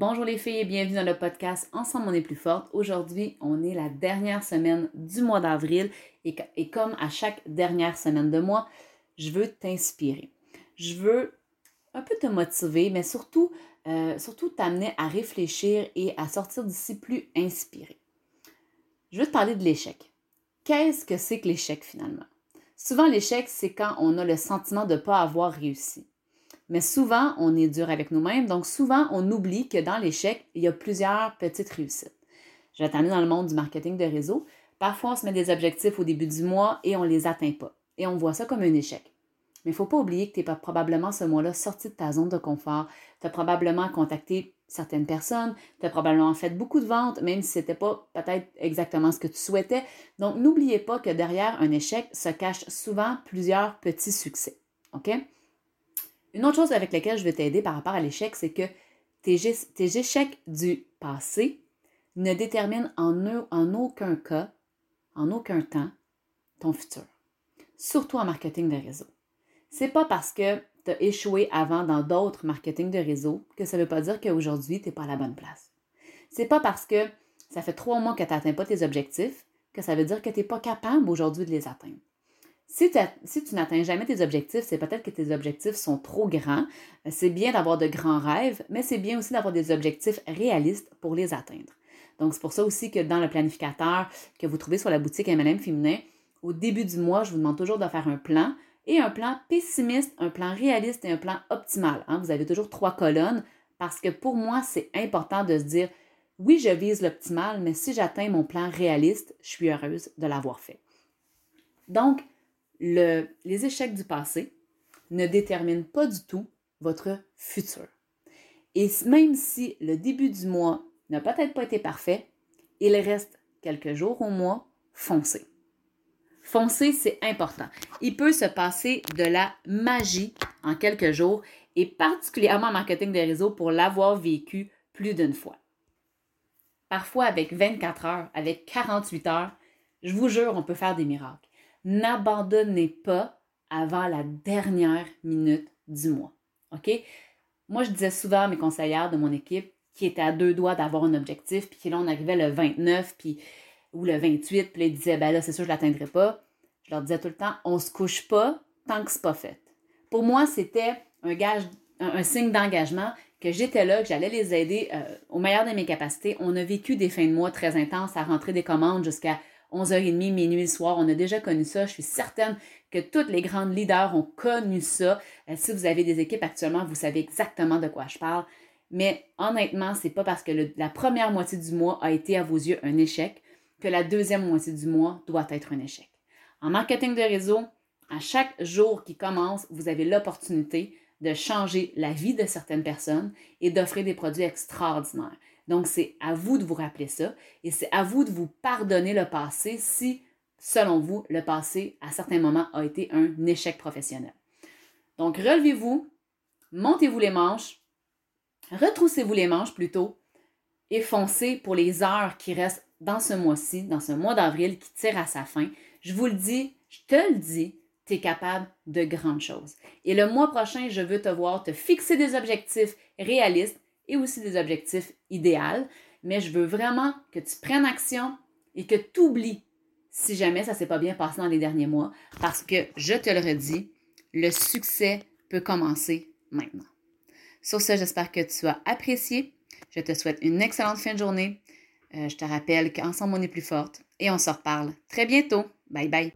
Bonjour les filles et bienvenue dans le podcast Ensemble on est plus forte. Aujourd'hui, on est la dernière semaine du mois d'avril et, comme à chaque dernière semaine de mois, je veux t'inspirer. Je veux un peu te motiver, mais surtout, euh, surtout t'amener à réfléchir et à sortir d'ici plus inspiré. Je veux te parler de l'échec. Qu'est-ce que c'est que l'échec finalement? Souvent, l'échec, c'est quand on a le sentiment de ne pas avoir réussi. Mais souvent, on est dur avec nous-mêmes, donc souvent, on oublie que dans l'échec, il y a plusieurs petites réussites. Je vais dans le monde du marketing de réseau. Parfois, on se met des objectifs au début du mois et on ne les atteint pas. Et on voit ça comme un échec. Mais il ne faut pas oublier que tu es probablement ce mois-là sorti de ta zone de confort. Tu as probablement contacté certaines personnes, tu as probablement fait beaucoup de ventes, même si ce n'était pas peut-être exactement ce que tu souhaitais. Donc, n'oubliez pas que derrière un échec se cachent souvent plusieurs petits succès. OK? Une autre chose avec laquelle je vais t'aider par rapport à l'échec, c'est que tes, échecs du passé ne déterminent en, aucun cas, en aucun temps, ton futur. Surtout en marketing de réseau. C'est pas parce que tu as échoué avant dans d'autres marketing de réseau que ça ne veut pas dire qu'aujourd'hui, tu n'es pas à la bonne place. C'est pas parce que ça fait trois mois que tu n'atteins pas tes objectifs que ça veut dire que tu n'es pas capable aujourd'hui de les atteindre. Si, tu n'atteins jamais tes objectifs, c'est peut-être que tes objectifs sont trop grands. C'est bien d'avoir de grands rêves, mais c'est bien aussi d'avoir des objectifs réalistes pour les atteindre. Donc, c'est pour ça aussi que dans le planificateur que vous trouvez sur la boutique MLM Féminin, au début du mois, je vous demande toujours de faire un plan et un plan pessimiste, un plan réaliste et un plan optimal. Hein. Vous avez toujours trois colonnes parce que pour moi, c'est important de se dire oui, je vise l'optimal, mais si j'atteins mon plan réaliste, je suis heureuse de l'avoir fait. Donc, les échecs du passé ne déterminent pas du tout votre futur. Et même si le début du mois n'a peut-être pas été parfait, il reste quelques jours au mois, foncez. Foncez, c'est important. Il peut se passer de la magie en quelques jours et particulièrement en marketing des réseaux pour l'avoir vécu plus d'une fois. Parfois avec 24 heures, avec 48 heures, je vous jure, on peut faire des miracles n'abandonnez pas avant la dernière minute du mois. OK? Moi, je disais souvent à mes conseillères de mon équipe qui étaient à deux doigts d'avoir un objectif, puis là, on arrivait le 29 puis, ou le 28, puis ils disaient, ben là, c'est sûr, je ne l'atteindrai pas. Je leur disais tout le temps, on se couche pas tant que c'est pas fait. Pour moi, c'était un gage, un, signe d'engagement que j'étais là, que j'allais les aider euh, au meilleur de mes capacités. On a vécu des fins de mois très intenses à rentrer des commandes jusqu'à 11h30, minuit le soir. On a déjà connu ça. Je suis certaine que toutes les grandes leaders ont connu ça. Euh, si vous avez des équipes actuellement, vous savez exactement de quoi je parle. Mais honnêtement, c'est pas parce que la première moitié du mois a été à vos yeux un échec que la deuxième moitié du mois doit être un échec. En marketing de réseau, à chaque jour qui commence, vous avez l'opportunité de changer la vie de certaines personnes et d'offrir des produits extraordinaires. Donc, c'est à vous de vous rappeler ça et c'est à vous de vous pardonner le passé si, selon vous, le passé, à certains moments, a été un échec professionnel. Donc, relevez-vous, montez-vous les manches, retroussez-vous les manches plutôt et foncez pour les heures qui restent dans ce mois-ci, dans ce mois d'avril qui tire à sa fin. Je vous le dis, je te le dis, tu es capable de grandes choses. Et le mois prochain, je veux te voir te fixer des objectifs réalistes et aussi des objectifs idéaux, mais je veux vraiment que tu prennes action et que tu oublies si jamais ça ne s'est pas bien passé dans les derniers mois, parce que je te le redis, le succès peut commencer maintenant. Sur ce, j'espère que tu as apprécié. Je te souhaite une excellente fin de journée. Euh, je te rappelle qu'ensemble, on est plus forte et on se reparle très bientôt. Bye bye.